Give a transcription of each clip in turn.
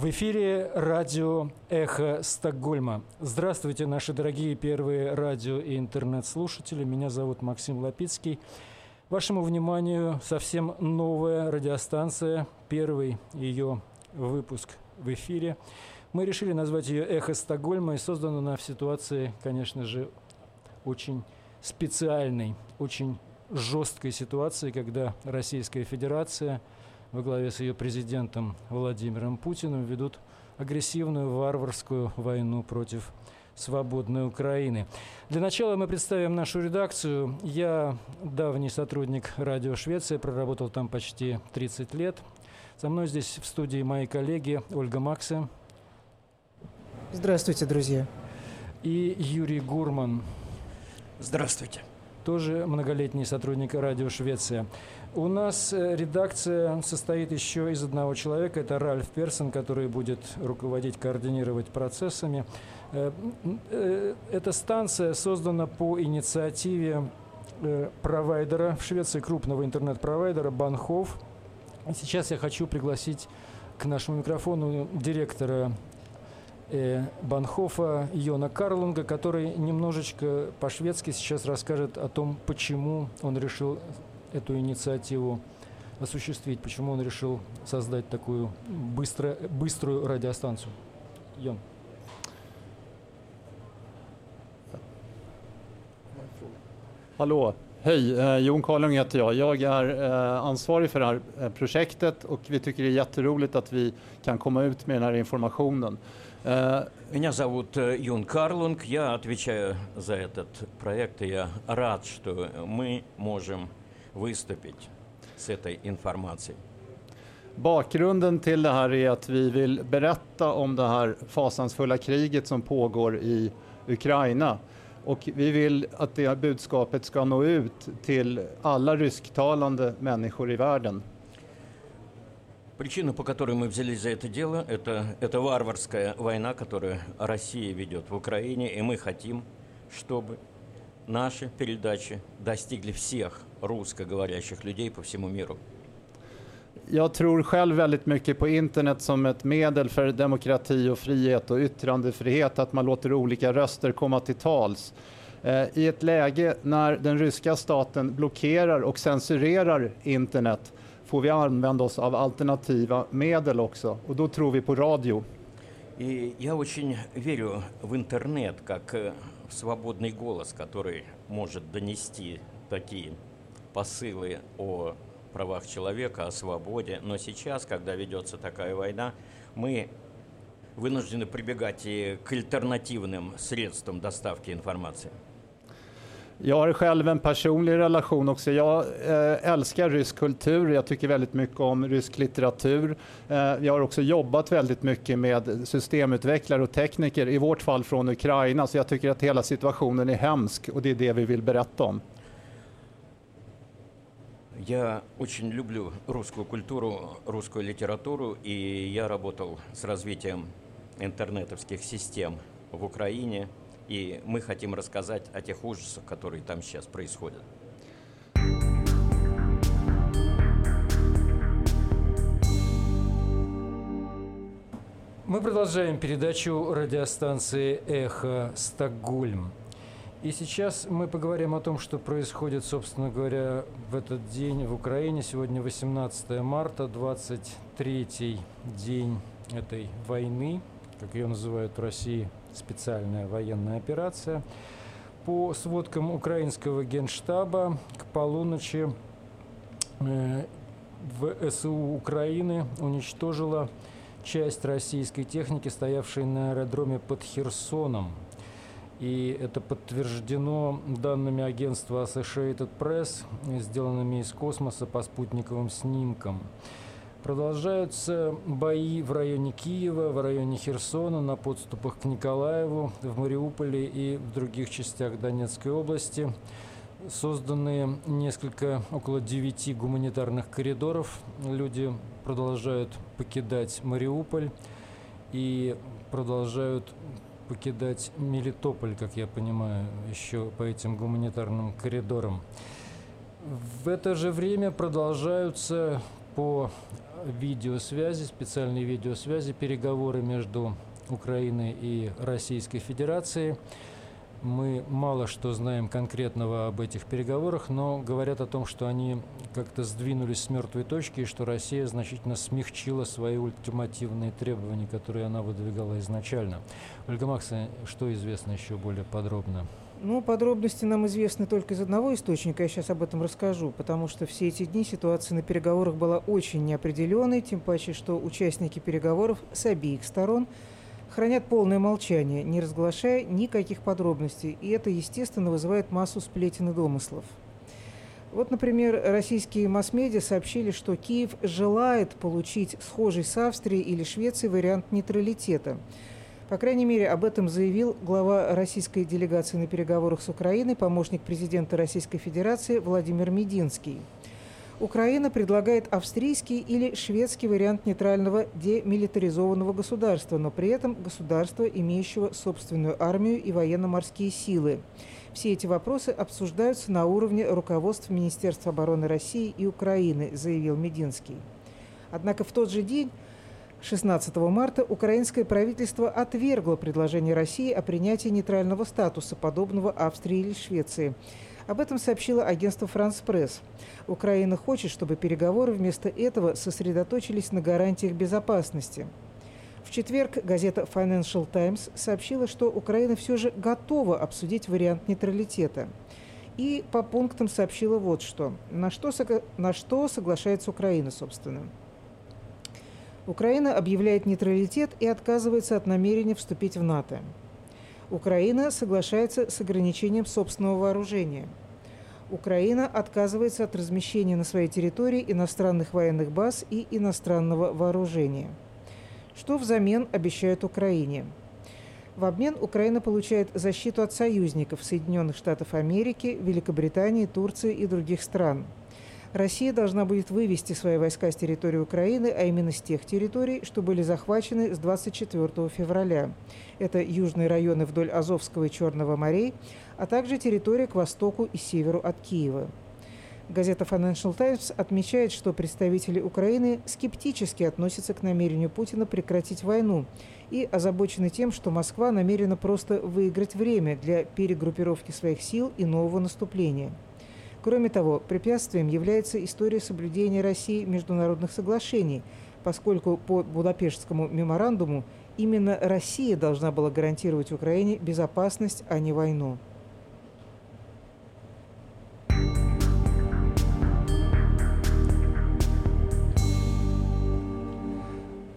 В эфире радио «Эхо Стокгольма». Здравствуйте, наши дорогие первые радио и интернет-слушатели. Меня зовут Максим Лапицкий. Вашему вниманию совсем новая радиостанция, первый ее выпуск в эфире. Мы решили назвать ее «Эхо Стокгольма» и создана она в ситуации, конечно же, очень специальной, очень жесткой ситуации, когда Российская Федерация – во главе с ее президентом Владимиром Путиным ведут агрессивную варварскую войну против свободной Украины. Для начала мы представим нашу редакцию. Я давний сотрудник радио Швеция, проработал там почти 30 лет. Со мной здесь в студии мои коллеги Ольга Максе. Здравствуйте, друзья. И Юрий Гурман. Здравствуйте. Тоже многолетний сотрудник радио Швеция. У нас э, редакция состоит еще из одного человека. Это Ральф Персон, который будет руководить, координировать процессами. Э, э, эта станция создана по инициативе провайдера в Швеции, крупного интернет-провайдера Банхов. Сейчас я хочу пригласить к нашему микрофону директора Банхофа Йона Карлунга, который немножечко по-шведски сейчас расскажет о том, почему он решил эту инициативу осуществить? Почему он решил создать такую быстро, быструю радиостанцию? Йон. Hallå! Hej, eh, Jon Karlung heter jag. Jag är eh, ansvarig för det här eh, projektet och vi tycker det är jätteroligt att vi kan komma ut med den här informationen. Меня зовут Юн Карлунг, я отвечаю за этот проект, и я рад, что мы можем vыступить с этой информацией. Bakgrunden till det här är att vi vill berätta om det här fasansfulla kriget som pågår i Ukraina. Och vi vill att det budskapet ska nå ut till alla rysktalande människor i världen. Причина, по которой мы взялись за это дело, это, это варварская война, которую Россия ведет в Украине, и мы хотим, чтобы наши передачи достигли всех русскоговорящих людей по всему миру. Jag tror själv väldigt mycket på internet som ett medel för demokrati och frihet och yttrandefrihet, att man låter olika röster komma till tals. Eh, I ett läge när den ryska staten blockerar och censurerar internet får vi använda oss av alternativa medel också och då tror vi på radio. И я очень верю в интернет как э, свободный голос, который может донести такие посылы о правах человека, о свободе. Но сейчас, когда ведется такая война, мы вынуждены прибегать и к альтернативным средствам доставки информации. Jag har själv en personlig relation också. Jag eh, älskar rysk kultur. Jag tycker väldigt mycket om rysk litteratur. Eh, jag har också jobbat väldigt mycket med systemutvecklare och tekniker, i vårt fall från Ukraina. Så jag tycker att hela situationen är hemsk och det är det vi vill berätta om. Я очень люблю русскую культуру, русскую литературу, и я работал с развитием интернетовских систем в Украине, и мы хотим рассказать о тех ужасах, которые там сейчас происходят. Мы продолжаем передачу радиостанции «Эхо Стокгольм». И сейчас мы поговорим о том, что происходит, собственно говоря, в этот день в Украине. Сегодня 18 марта, 23-й день этой войны, как ее называют в России, специальная военная операция. По сводкам украинского генштаба к полуночи э, в СУ Украины уничтожила часть российской техники, стоявшей на аэродроме под Херсоном – и это подтверждено данными агентства Associated Press, сделанными из космоса по спутниковым снимкам. Продолжаются бои в районе Киева, в районе Херсона, на подступах к Николаеву, в Мариуполе и в других частях Донецкой области. Созданы несколько, около девяти гуманитарных коридоров. Люди продолжают покидать Мариуполь и продолжают покидать Мелитополь, как я понимаю, еще по этим гуманитарным коридорам. В это же время продолжаются по видеосвязи, специальной видеосвязи, переговоры между Украиной и Российской Федерацией. Мы мало что знаем конкретного об этих переговорах, но говорят о том, что они как-то сдвинулись с мертвой точки и что Россия значительно смягчила свои ультимативные требования, которые она выдвигала изначально. Ольга Макса, что известно еще более подробно? Ну, подробности нам известны только из одного источника, я сейчас об этом расскажу, потому что все эти дни ситуация на переговорах была очень неопределенной, тем паче, что участники переговоров с обеих сторон хранят полное молчание, не разглашая никаких подробностей, и это, естественно, вызывает массу сплетен и домыслов. Вот, например, российские масс-медиа сообщили, что Киев желает получить схожий с Австрией или Швецией вариант нейтралитета – по крайней мере, об этом заявил глава российской делегации на переговорах с Украиной, помощник президента Российской Федерации Владимир Мединский. Украина предлагает австрийский или шведский вариант нейтрального демилитаризованного государства, но при этом государства, имеющего собственную армию и военно-морские силы. Все эти вопросы обсуждаются на уровне руководств Министерства обороны России и Украины, заявил Мединский. Однако в тот же день 16 марта украинское правительство отвергло предложение России о принятии нейтрального статуса, подобного Австрии или Швеции. Об этом сообщило агентство «Франс Пресс». Украина хочет, чтобы переговоры вместо этого сосредоточились на гарантиях безопасности. В четверг газета Financial Times сообщила, что Украина все же готова обсудить вариант нейтралитета. И по пунктам сообщила вот что. На что, на что соглашается Украина, собственно. Украина объявляет нейтралитет и отказывается от намерения вступить в НАТО. Украина соглашается с ограничением собственного вооружения. Украина отказывается от размещения на своей территории иностранных военных баз и иностранного вооружения. Что взамен обещают Украине? В обмен Украина получает защиту от союзников Соединенных Штатов Америки, Великобритании, Турции и других стран – Россия должна будет вывести свои войска с территории Украины, а именно с тех территорий, что были захвачены с 24 февраля. Это южные районы вдоль Азовского и Черного морей, а также территория к востоку и северу от Киева. Газета Financial Times отмечает, что представители Украины скептически относятся к намерению Путина прекратить войну и озабочены тем, что Москва намерена просто выиграть время для перегруппировки своих сил и нового наступления – Кроме того, препятствием является история соблюдения России международных соглашений, поскольку по Будапештскому меморандуму именно Россия должна была гарантировать Украине безопасность, а не войну.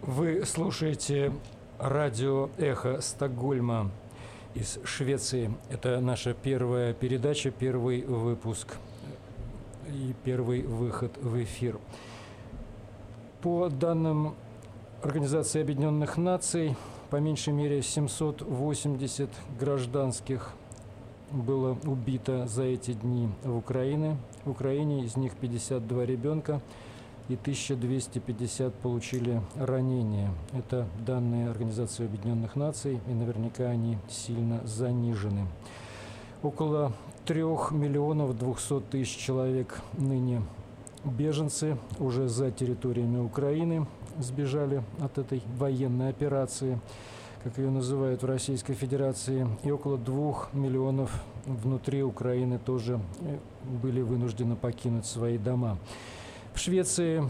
Вы слушаете радио «Эхо Стокгольма» из Швеции. Это наша первая передача, первый выпуск и первый выход в эфир. По данным Организации Объединенных Наций, по меньшей мере 780 гражданских было убито за эти дни в Украине. В Украине из них 52 ребенка и 1250 получили ранения. Это данные Организации Объединенных Наций, и наверняка они сильно занижены. Около трех миллионов двухсот тысяч человек ныне беженцы уже за территориями Украины сбежали от этой военной операции, как ее называют в Российской Федерации, и около двух миллионов внутри Украины тоже э, были вынуждены покинуть свои дома. В Швеции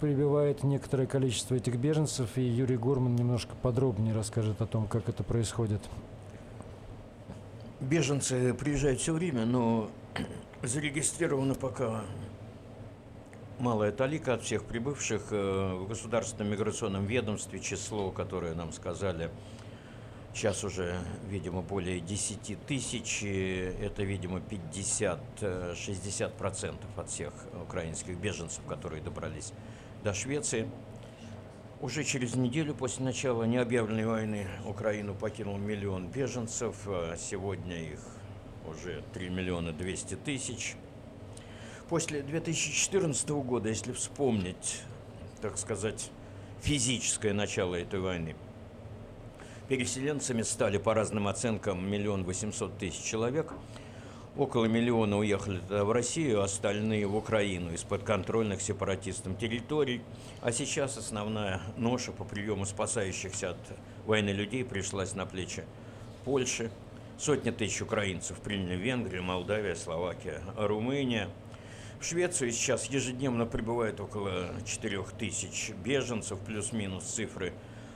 прибывает некоторое количество этих беженцев, и Юрий Гурман немножко подробнее расскажет о том, как это происходит. Беженцы приезжают все время, но зарегистрировано пока малая талика от всех прибывших э, в Государственном миграционном ведомстве. Число, которое нам сказали, сейчас уже, видимо, более 10 тысяч. Это, видимо, 50-60% от всех украинских беженцев, которые добрались до Швеции. Уже через неделю после начала необъявленной войны Украину покинул миллион беженцев. А сегодня их уже 3 миллиона 200 тысяч. После 2014 года, если вспомнить, так сказать, физическое начало этой войны, переселенцами стали по разным оценкам миллион восемьсот тысяч человек. Около миллиона уехали в Россию, остальные в Украину из подконтрольных сепаратистам территорий. А сейчас основная ноша по приему спасающихся от войны людей пришлась на плечи Польши. Сотни тысяч украинцев приняли Венгрию, Молдавия, Словакия, Румыния. В Швецию сейчас ежедневно прибывает около 4 тысяч беженцев, плюс-минус цифры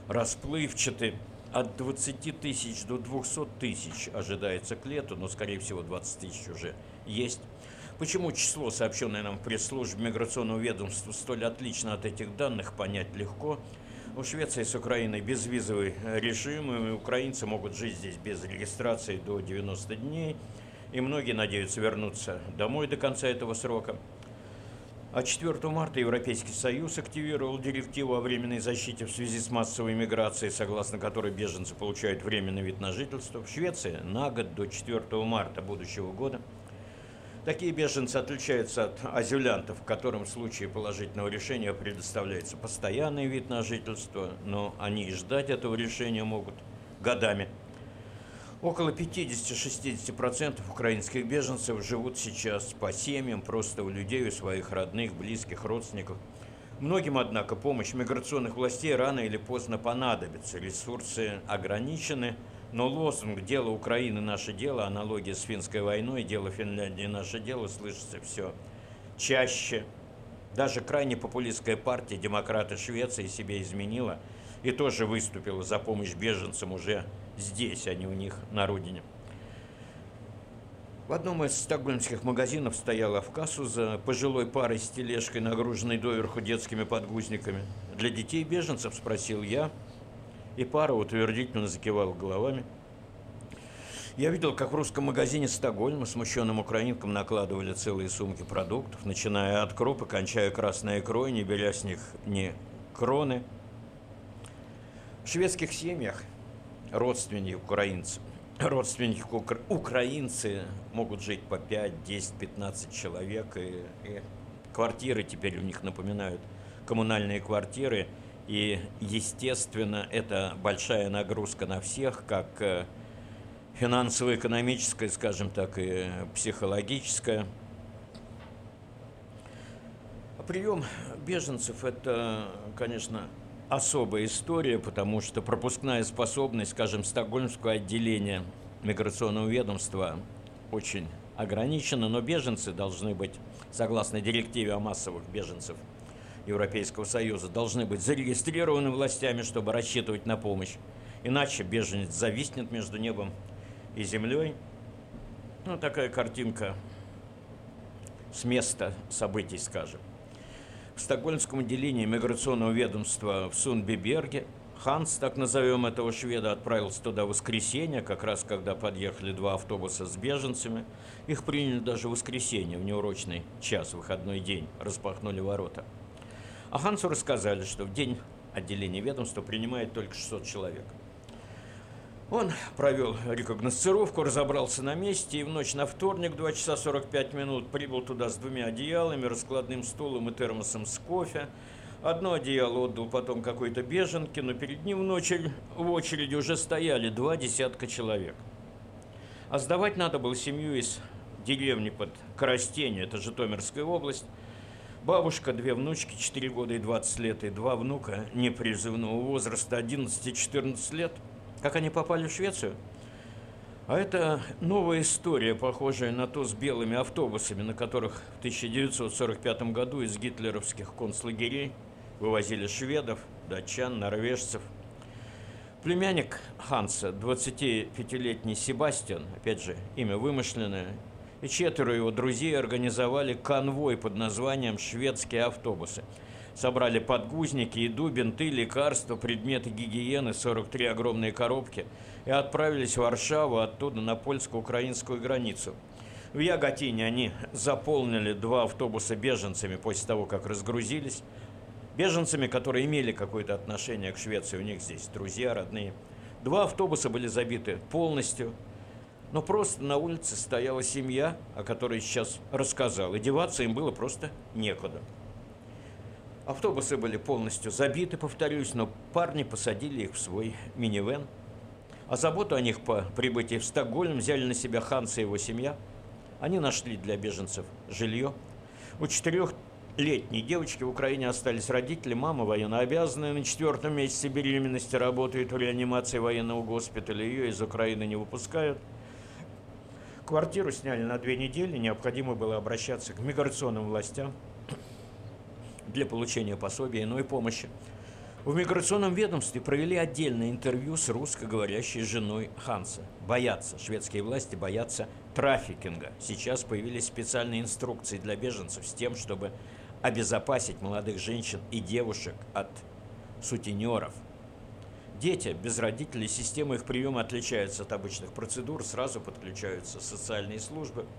расплывчаты. От 20 тысяч до 200 тысяч ожидается к лету, но, скорее всего, 20 тысяч уже есть. Почему число, сообщенное нам в пресс-службе миграционного ведомства, столь отлично от этих данных, понять легко. У Швеции с Украиной безвизовый режим, и украинцы могут жить здесь без регистрации до 90 дней – и многие надеются вернуться домой до конца этого срока. А 4 марта Европейский Союз активировал директиву о временной защите в связи с массовой миграцией, согласно которой беженцы получают временный вид на жительство. В Швеции на год до 4 марта будущего года Такие беженцы отличаются от азюлянтов, которым в случае положительного решения предоставляется постоянный вид на жительство, но они и ждать этого решения могут годами – Около 50-60% украинских беженцев живут сейчас по семьям, просто у людей, у своих родных, близких, родственников. Многим, однако, помощь миграционных властей рано или поздно понадобится. Ресурсы ограничены, но лозунг «Дело Украины – наше дело», аналогия с финской войной, «Дело Финляндии – наше дело» слышится все чаще. Даже крайне популистская партия «Демократы Швеции» себе изменила и тоже выступила за помощь беженцам уже здесь, а не у них на родине. В одном из стокгольмских магазинов стояла в кассу за пожилой парой с тележкой, нагруженной доверху детскими подгузниками. «Для детей беженцев?» – спросил я, и пара утвердительно закивала головами. Я видел, как в русском магазине Стокгольма смущенным украинкам накладывали целые сумки продуктов, начиная от круп и кончая красной икрой, не беря с них ни кроны. В шведских семьях – родственники украинцев. Родственники укра- украинцы могут жить по 5, 10, 15 человек. И, и квартиры теперь у них напоминают коммунальные квартиры. И, естественно, это большая нагрузка на всех, как э, финансово-экономическая, скажем так, и психологическая. Прием беженцев – это, конечно, особая история, потому что пропускная способность, скажем, стокгольмского отделения миграционного ведомства очень ограничена, но беженцы должны быть, согласно директиве о массовых беженцев Европейского Союза, должны быть зарегистрированы властями, чтобы рассчитывать на помощь. Иначе беженец зависнет между небом и землей. Ну, такая картинка с места событий, скажем в стокгольмском отделении миграционного ведомства в Сунбиберге. Ханс, так назовем этого шведа, отправился туда в воскресенье, как раз когда подъехали два автобуса с беженцами. Их приняли даже в воскресенье, в неурочный час, выходной день, распахнули ворота. А Хансу рассказали, что в день отделения ведомства принимает только 600 человек – он провел рекогносцировку, разобрался на месте и в ночь на вторник, 2 часа 45 минут, прибыл туда с двумя одеялами, раскладным стулом и термосом с кофе. Одно одеяло отдал потом какой-то беженке, но перед ним в, ночь, в очереди уже стояли два десятка человек. А сдавать надо было семью из деревни под Коростень, это Житомирская область. Бабушка, две внучки, 4 года и 20 лет, и два внука непризывного возраста, 11 и 14 лет – как они попали в Швецию? А это новая история, похожая на то с белыми автобусами, на которых в 1945 году из гитлеровских концлагерей вывозили шведов, датчан, норвежцев. Племянник Ханса, 25-летний Себастьян, опять же, имя вымышленное, и четверо его друзей организовали конвой под названием «Шведские автобусы», собрали подгузники, еду, бинты, лекарства, предметы гигиены, 43 огромные коробки и отправились в Варшаву, оттуда на польско-украинскую границу. В Яготине они заполнили два автобуса беженцами после того, как разгрузились. Беженцами, которые имели какое-то отношение к Швеции, у них здесь друзья, родные. Два автобуса были забиты полностью, но просто на улице стояла семья, о которой сейчас рассказал, и деваться им было просто некуда. Автобусы были полностью забиты, повторюсь, но парни посадили их в свой минивэн. А заботу о них по прибытии в Стокгольм взяли на себя Ханс и его семья. Они нашли для беженцев жилье. У четырехлетней девочки в Украине остались родители, мама военнообязанная, на четвертом месяце беременности работает в реанимации военного госпиталя, ее из Украины не выпускают. Квартиру сняли на две недели, необходимо было обращаться к миграционным властям для получения пособия и иной помощи. В миграционном ведомстве провели отдельное интервью с русскоговорящей женой Ханса. Боятся, шведские власти боятся трафикинга. Сейчас появились специальные инструкции для беженцев с тем, чтобы обезопасить молодых женщин и девушек от сутенеров. Дети без родителей, система их приема отличается от обычных процедур, сразу подключаются социальные службы –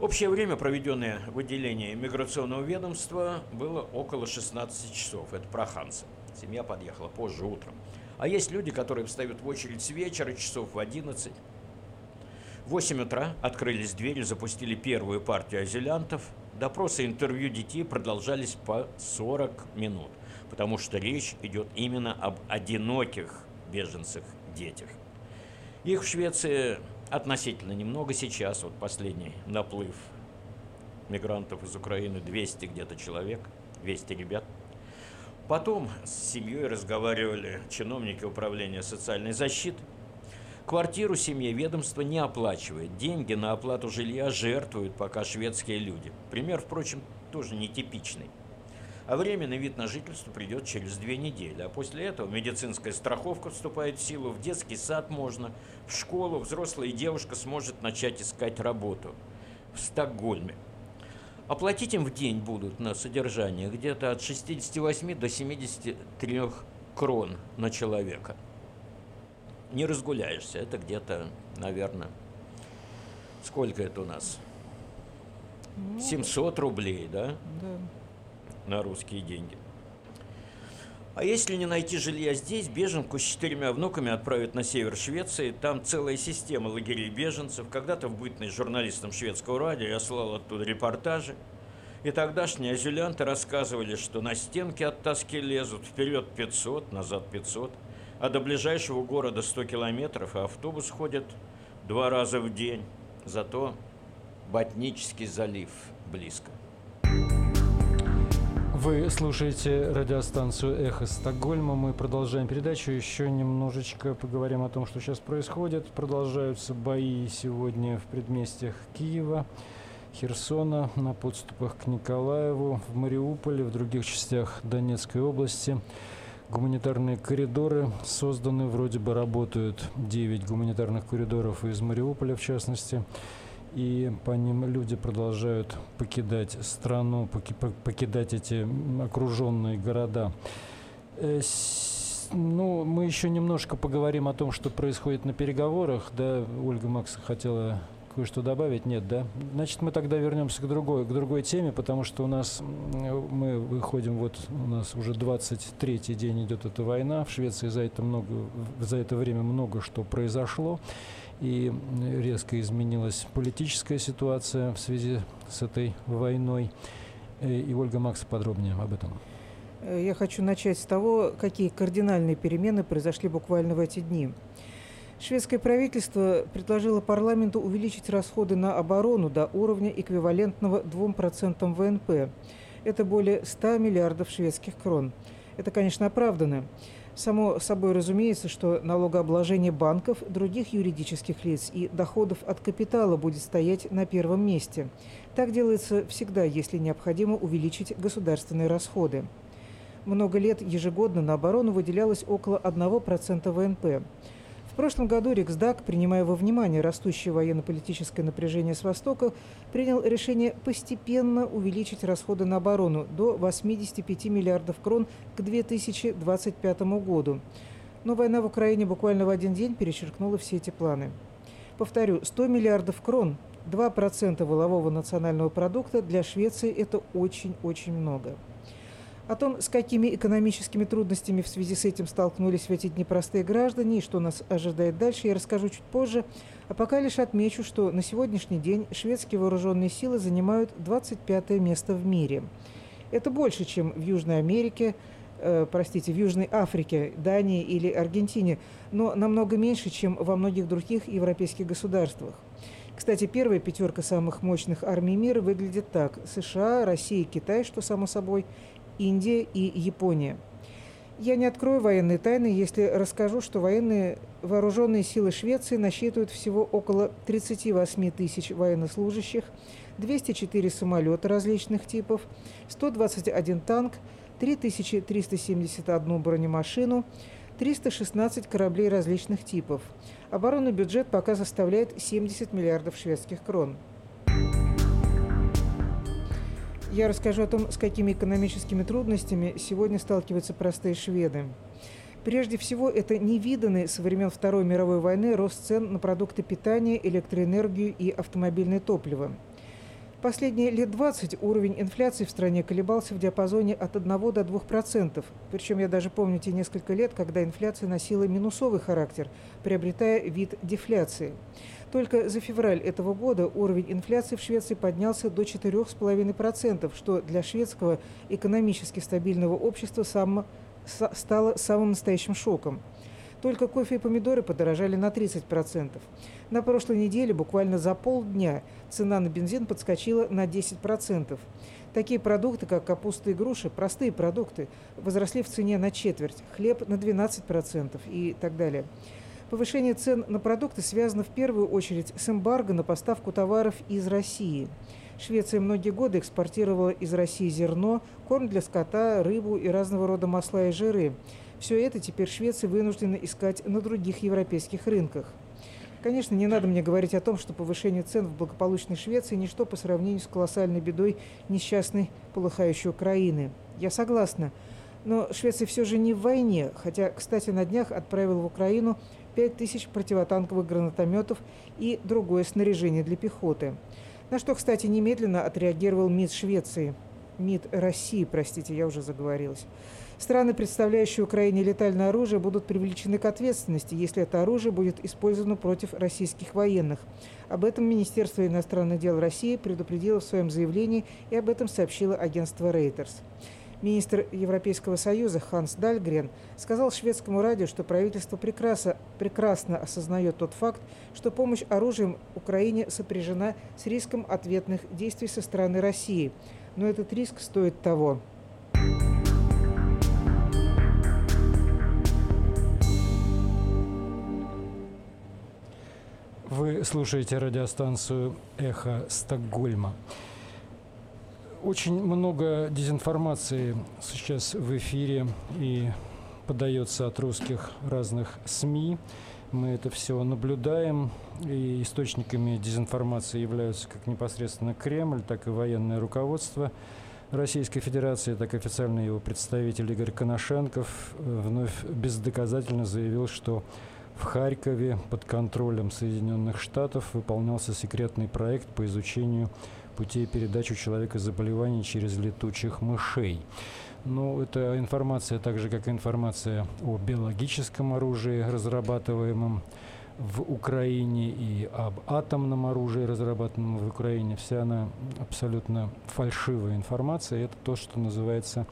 Общее время, проведенное в отделении миграционного ведомства, было около 16 часов. Это про Ханса. Семья подъехала позже утром. А есть люди, которые встают в очередь с вечера, часов в 11. В 8 утра открылись двери, запустили первую партию азилянтов. Допросы и интервью детей продолжались по 40 минут, потому что речь идет именно об одиноких беженцах-детях. Их в Швеции относительно немного сейчас, вот последний наплыв мигрантов из Украины, 200 где-то человек, 200 ребят. Потом с семьей разговаривали чиновники управления социальной защиты. Квартиру семье ведомство не оплачивает. Деньги на оплату жилья жертвуют пока шведские люди. Пример, впрочем, тоже нетипичный а временный вид на жительство придет через две недели. А после этого медицинская страховка вступает в силу, в детский сад можно, в школу взрослая девушка сможет начать искать работу в Стокгольме. Оплатить им в день будут на содержание где-то от 68 до 73 крон на человека. Не разгуляешься, это где-то, наверное, сколько это у нас? 700 ну, рублей, да? Да на русские деньги. А если не найти жилья здесь, беженку с четырьмя внуками отправят на север Швеции. Там целая система лагерей беженцев. Когда-то в бытность журналистом шведского радио я слал оттуда репортажи. И тогдашние азилянты рассказывали, что на стенки от тоски лезут вперед 500, назад 500, а до ближайшего города 100 километров, а автобус ходит два раза в день. Зато Ботнический залив близко. Вы слушаете радиостанцию «Эхо Стокгольма». Мы продолжаем передачу. Еще немножечко поговорим о том, что сейчас происходит. Продолжаются бои сегодня в предместьях Киева, Херсона, на подступах к Николаеву, в Мариуполе, в других частях Донецкой области. Гуманитарные коридоры созданы, вроде бы работают 9 гуманитарных коридоров из Мариуполя, в частности и по ним люди продолжают покидать страну, покидать эти окруженные города. Э, ну, мы еще немножко поговорим о том, что происходит на переговорах. Да, Ольга Макс хотела кое-что добавить? Нет, да? Значит, мы тогда вернемся к другой, к другой теме, потому что у нас, мы выходим, вот у нас уже 23-й день идет эта война. В Швеции за это, много, за это время много что произошло и резко изменилась политическая ситуация в связи с этой войной. Э, и Ольга Макс подробнее об этом. Э, я хочу начать с того, какие кардинальные перемены произошли буквально в эти дни. Шведское правительство предложило парламенту увеличить расходы на оборону до уровня эквивалентного 2% ВНП. Это более 100 миллиардов шведских крон. Это, конечно, оправдано. Само собой разумеется, что налогообложение банков, других юридических лиц и доходов от капитала будет стоять на первом месте. Так делается всегда, если необходимо увеличить государственные расходы. Много лет ежегодно на оборону выделялось около 1% ВНП. Прошлом году Риксдаг, принимая во внимание растущее военно-политическое напряжение с Востока, принял решение постепенно увеличить расходы на оборону до 85 миллиардов крон к 2025 году. Но война в Украине буквально в один день перечеркнула все эти планы. Повторю, 100 миллиардов крон, 2% волового национального продукта для Швеции – это очень-очень много. О том, с какими экономическими трудностями в связи с этим столкнулись в эти дни простые граждане и что нас ожидает дальше, я расскажу чуть позже. А пока лишь отмечу, что на сегодняшний день шведские вооруженные силы занимают 25 место в мире. Это больше, чем в Южной Америке, э, простите, в Южной Африке, Дании или Аргентине, но намного меньше, чем во многих других европейских государствах. Кстати, первая пятерка самых мощных армий мира выглядит так. США, Россия, Китай, что само собой, Индия и Япония. Я не открою военные тайны, если расскажу, что военные вооруженные силы Швеции насчитывают всего около 38 тысяч военнослужащих, 204 самолета различных типов, 121 танк, 3371 бронемашину, 316 кораблей различных типов. Оборонный бюджет пока составляет 70 миллиардов шведских крон. Я расскажу о том, с какими экономическими трудностями сегодня сталкиваются простые шведы. Прежде всего, это невиданный со времен Второй мировой войны рост цен на продукты питания, электроэнергию и автомобильное топливо – Последние лет 20 уровень инфляции в стране колебался в диапазоне от 1 до 2%. Причем я даже помню те несколько лет, когда инфляция носила минусовый характер, приобретая вид дефляции. Только за февраль этого года уровень инфляции в Швеции поднялся до 4,5%, что для шведского экономически стабильного общества сам, стало самым настоящим шоком. Только кофе и помидоры подорожали на 30%. На прошлой неделе буквально за полдня цена на бензин подскочила на 10%. Такие продукты, как капуста и груши, простые продукты, возросли в цене на четверть, хлеб на 12% и так далее. Повышение цен на продукты связано в первую очередь с эмбарго на поставку товаров из России. Швеция многие годы экспортировала из России зерно, корм для скота, рыбу и разного рода масла и жиры. Все это теперь Швеция вынуждена искать на других европейских рынках. Конечно, не надо мне говорить о том, что повышение цен в благополучной Швеции – ничто по сравнению с колоссальной бедой несчастной полыхающей Украины. Я согласна. Но Швеция все же не в войне, хотя, кстати, на днях отправила в Украину 5000 противотанковых гранатометов и другое снаряжение для пехоты. На что, кстати, немедленно отреагировал МИД Швеции. МИД России, простите, я уже заговорилась. Страны, представляющие Украине летальное оружие, будут привлечены к ответственности, если это оружие будет использовано против российских военных. Об этом Министерство иностранных дел России предупредило в своем заявлении и об этом сообщило агентство Reuters. Министр Европейского Союза Ханс Дальгрен сказал шведскому радио, что правительство прекрасно, прекрасно осознает тот факт, что помощь оружием Украине сопряжена с риском ответных действий со стороны России. Но этот риск стоит того. Вы слушаете радиостанцию «Эхо Стокгольма». Очень много дезинформации сейчас в эфире и подается от русских разных СМИ. Мы это все наблюдаем, и источниками дезинформации являются как непосредственно Кремль, так и военное руководство Российской Федерации, так и официальный его представитель Игорь Коношенков вновь бездоказательно заявил, что в Харькове под контролем Соединенных Штатов выполнялся секретный проект по изучению путей передачи у человека заболеваний через летучих мышей. Но ну, эта информация, так же как и информация о биологическом оружии, разрабатываемом в Украине и об атомном оружии, разрабатанном в Украине, вся она абсолютно фальшивая информация. Это то, что называется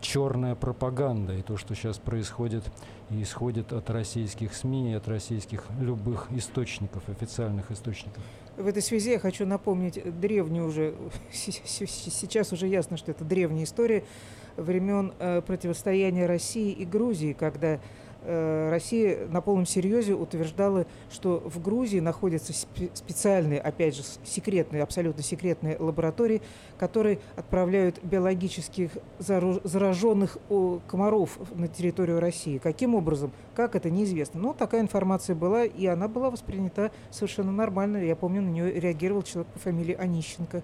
черная пропаганда. И то, что сейчас происходит и исходит от российских СМИ и от российских любых источников, официальных источников. В этой связи я хочу напомнить древнюю уже, сейчас уже ясно, что это древняя история времен э, противостояния России и Грузии, когда Э, Россия на полном серьезе утверждала, что в Грузии находятся специальные, опять же, секретные, абсолютно секретные лаборатории, которые отправляют биологических зараженных комаров на территорию России. Каким образом? Как это неизвестно. Но такая информация была, и она была воспринята совершенно нормально. Я помню, на нее реагировал человек по фамилии Онищенко.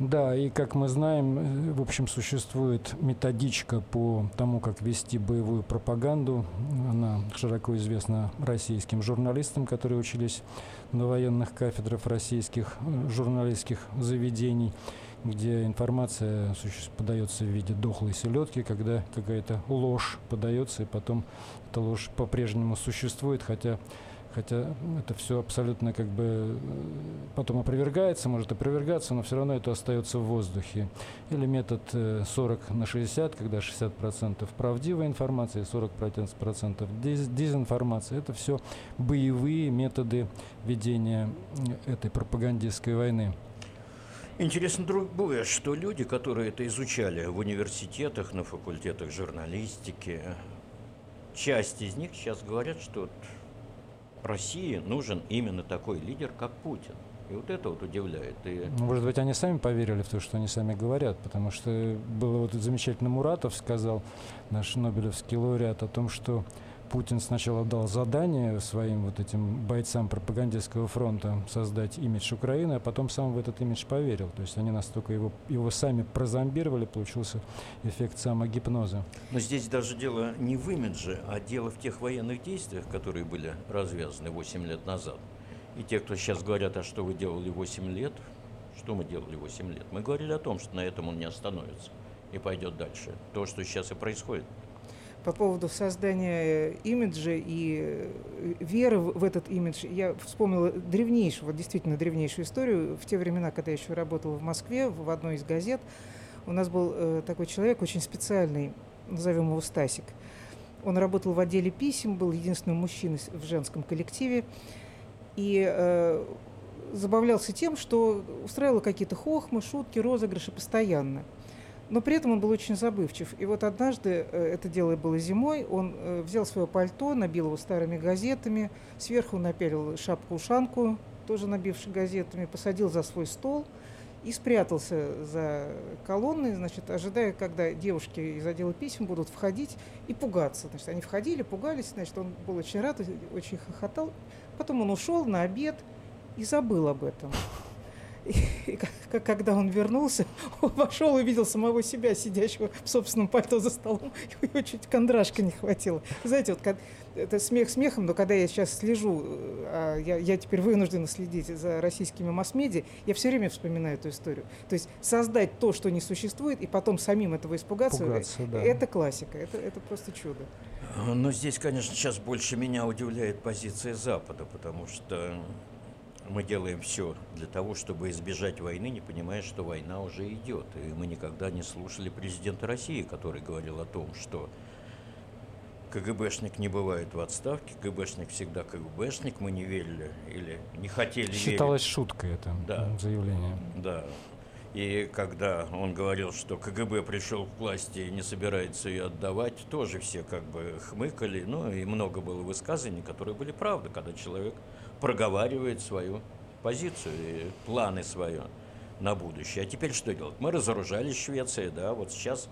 Да, и как мы знаем, э, в общем, существует методичка по тому, как вести боевую пропаганду. Она широко известна российским журналистам, которые учились на военных кафедрах российских э, журналистских заведений, где информация подается в виде дохлой селедки, когда какая-то ложь подается, и потом эта ложь по-прежнему существует, хотя хотя это все абсолютно как бы э, потом опровергается, может опровергаться, но все равно это остается в воздухе. Или метод 40 э, на 60, когда 60% правдивой информации, 40% дезинформации. Это все боевые методы ведения этой пропагандистской войны. Интересно другое, что люди, которые это изучали в университетах, на факультетах журналистики, часть из них сейчас говорят, что России нужен именно такой лидер, как Путин. И вот это вот удивляет. И... Ну, может быть, они сами поверили в то, что они сами говорят, потому что было вот замечательно Муратов сказал, наш Нобелевский лауреат, о том, что Путин сначала дал задание своим вот этим бойцам пропагандистского фронта создать имидж Украины, а потом сам в этот имидж поверил. То есть они настолько его, его сами прозомбировали, получился эффект самогипноза. Но здесь даже дело не в имидже, а дело в тех военных действиях, которые были развязаны 8 лет назад. И те, кто сейчас говорят, а что вы делали 8 лет, что мы делали 8 лет? Мы говорили о том, что на этом он не остановится и пойдет дальше. То, что сейчас и происходит по поводу создания э, имиджа и э, веры в этот имидж, я вспомнила древнейшую, вот действительно древнейшую историю. В те времена, когда я еще работала в Москве, в одной из газет, у нас был э, такой человек очень специальный, назовем его Стасик. Он работал в отделе писем, был единственным мужчиной в женском коллективе. И забавлялся тем, что устраивал какие-то хохмы, шутки, розыгрыши постоянно – но при этом он был очень забывчив. И вот однажды, э, это дело было зимой, он э, взял свое пальто, набил его старыми газетами, сверху напялил шапку-ушанку, тоже набивший газетами, посадил за свой стол и спрятался за колонной, значит, ожидая, когда девушки из отдела писем будут входить и пугаться. Значит, они входили, пугались, значит, он был очень рад, очень хохотал. Потом он ушел на обед и забыл об этом. И когда он вернулся, он вошел и увидел самого себя, сидящего в собственном пальто за столом, и его чуть кондрашка не хватило. Знаете, вот это смех смехом, но когда я сейчас слежу, а я, я теперь вынуждена следить за российскими масс-медиа, я все время вспоминаю эту историю. То есть создать то, что не существует, и потом самим этого испугаться, Пугаться, да. это классика, это, это просто чудо. Но здесь, конечно, сейчас больше меня удивляет позиция Запада, потому что мы делаем все для того, чтобы избежать войны, не понимая, что война уже идет. И мы никогда не слушали президента России, который говорил о том, что КГБшник не бывает в отставке, КГБшник всегда КГБшник, мы не верили или не хотели Считалось верить. шуткой это да. заявление. Да. И когда он говорил, что КГБ пришел к власти и не собирается ее отдавать, тоже все как бы хмыкали. Ну и много было высказаний, которые были правды, когда человек проговаривает свою позицию и планы свои на будущее. А теперь что делать? Мы разоружали Швеции, да, вот сейчас,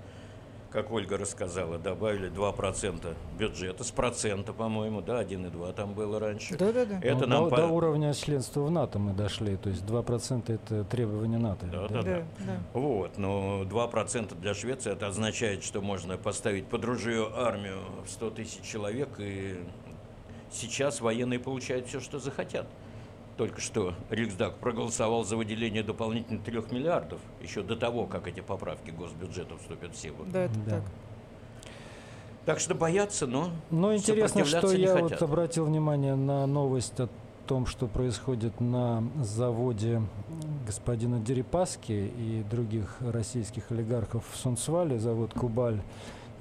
как Ольга рассказала, добавили 2% бюджета, с процента, по-моему, да, 1,2 там было раньше. Да-да-да. Это ну, нам до, по... до уровня членства в НАТО мы дошли, то есть 2% это требование НАТО. Да-да-да. Вот, но 2% для Швеции это означает, что можно поставить под ружье армию в 100 тысяч человек и Сейчас военные получают все, что захотят. Только что Риксдаг проголосовал за выделение дополнительных трех миллиардов, еще до того, как эти поправки госбюджета вступят в силу. Да, это да. так. Так что боятся, но Но интересно, что я хотят. вот обратил внимание на новость о том, что происходит на заводе господина Дерипаски и других российских олигархов в Сунцвале, завод «Кубаль»,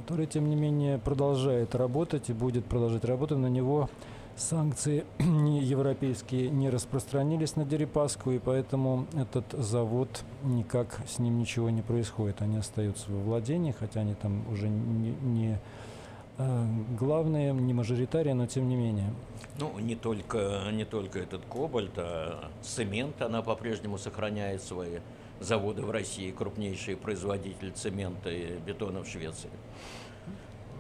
который, тем не менее, продолжает работать и будет продолжать работать. На него санкции европейские не распространились на Дерипаску, и поэтому этот завод никак с ним ничего не происходит. Они остаются во владении, хотя они там уже не, не э, главные, не мажоритарии, но тем не менее. Ну, не только, не только этот кобальт, а цемент, она по-прежнему сохраняет свои заводы в России, крупнейший производитель цемента и бетона в Швеции.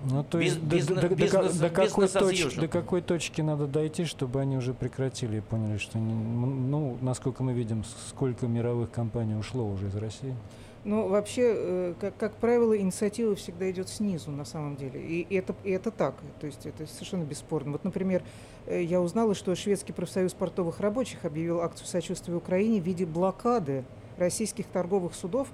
Ну, то есть Биз, до, до, бизнес, до, до, какой точки, до какой точки надо дойти, чтобы они уже прекратили и поняли, что, не, ну, насколько мы видим, сколько мировых компаний ушло уже из России? Ну, вообще, э, как, как правило, инициатива всегда идет снизу, на самом деле. И это, и это так, то есть это совершенно бесспорно. Вот, например, э, я узнала, что шведский профсоюз портовых рабочих объявил акцию сочувствия Украине в виде блокады российских торговых судов,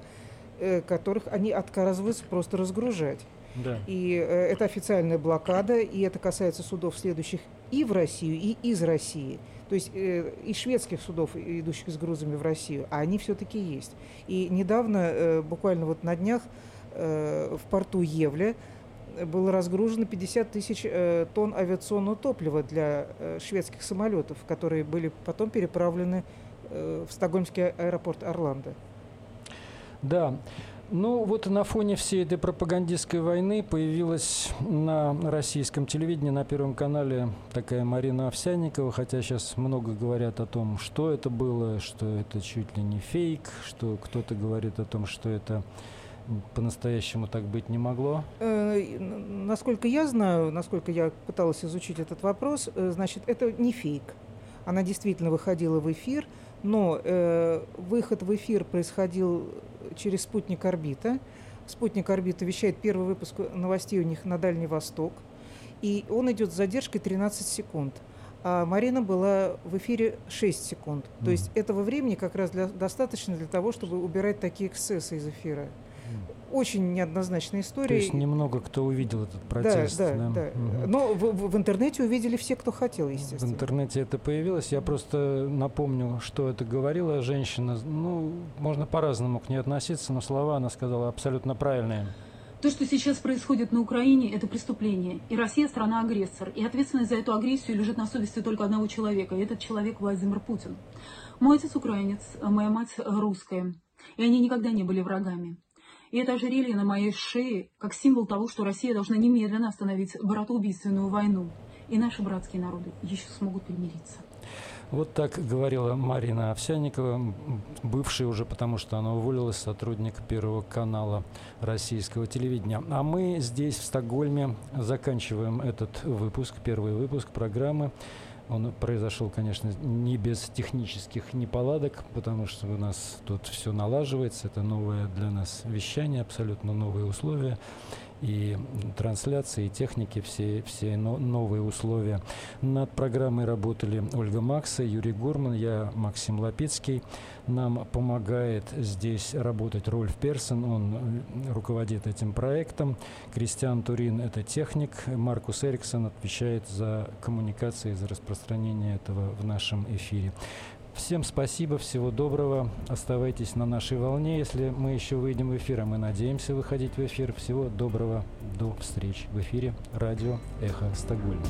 э, которых они отказываются просто разгружать. Да. И э, это официальная блокада, и это касается судов, следующих и в Россию, и из России. То есть э, и шведских судов, идущих с грузами в Россию, а они все-таки есть. И недавно, э, буквально вот на днях, э, в порту Евля было разгружено 50 тысяч э, тонн авиационного топлива для э, шведских самолетов, которые были потом переправлены э, в стокгольмский аэропорт Орландо. Да. Ну вот на фоне всей этой пропагандистской войны появилась на российском телевидении, на Первом канале такая Марина Овсянникова, хотя сейчас много говорят о том, что это было, что это чуть ли не фейк, что кто-то говорит о том, что это по-настоящему так быть не могло? Э, насколько я знаю, насколько я пыталась изучить этот вопрос, э, значит, это не фейк. Она действительно выходила в эфир, но э, выход в эфир происходил через спутник орбита. Спутник орбита вещает первый выпуск новостей у них на Дальний Восток. И он идет с задержкой 13 секунд. А Марина была в эфире 6 секунд. Mm. То есть этого времени как раз для, достаточно для того, чтобы убирать такие эксцессы из эфира очень неоднозначная история. То есть немного кто увидел этот протест. Да, да, да. да. Угу. Но в, в, интернете увидели все, кто хотел, естественно. В интернете это появилось. Я просто напомню, что это говорила женщина. Ну, можно по-разному к ней относиться, но слова она сказала абсолютно правильные. То, что сейчас происходит на Украине, это преступление. И Россия страна-агрессор. И ответственность за эту агрессию лежит на совести только одного человека. И этот человек Владимир Путин. Мой отец украинец, моя мать русская. И они никогда не были врагами. И это ожерелье на моей шее как символ того, что Россия должна немедленно остановить братоубийственную войну. И наши братские народы еще смогут примириться. Вот так говорила Марина Овсянникова, бывшая уже, потому что она уволилась, сотрудник Первого канала российского телевидения. А мы здесь, в Стокгольме, заканчиваем этот выпуск, первый выпуск программы. Он произошел, конечно, не без технических неполадок, потому что у нас тут все налаживается. Это новое для нас вещание, абсолютно новые условия и трансляции, и техники, все, все новые условия. Над программой работали Ольга Макса, Юрий Гурман, я Максим Лапецкий. Нам помогает здесь работать Рольф Персон, он э, руководит этим проектом. Кристиан Турин – это техник. Маркус Эриксон отвечает за коммуникации, за распространение этого в нашем эфире. Всем спасибо, всего доброго. Оставайтесь на нашей волне, если мы еще выйдем в эфир, а мы надеемся выходить в эфир. Всего доброго, до встречи в эфире радио «Эхо Стокгольма».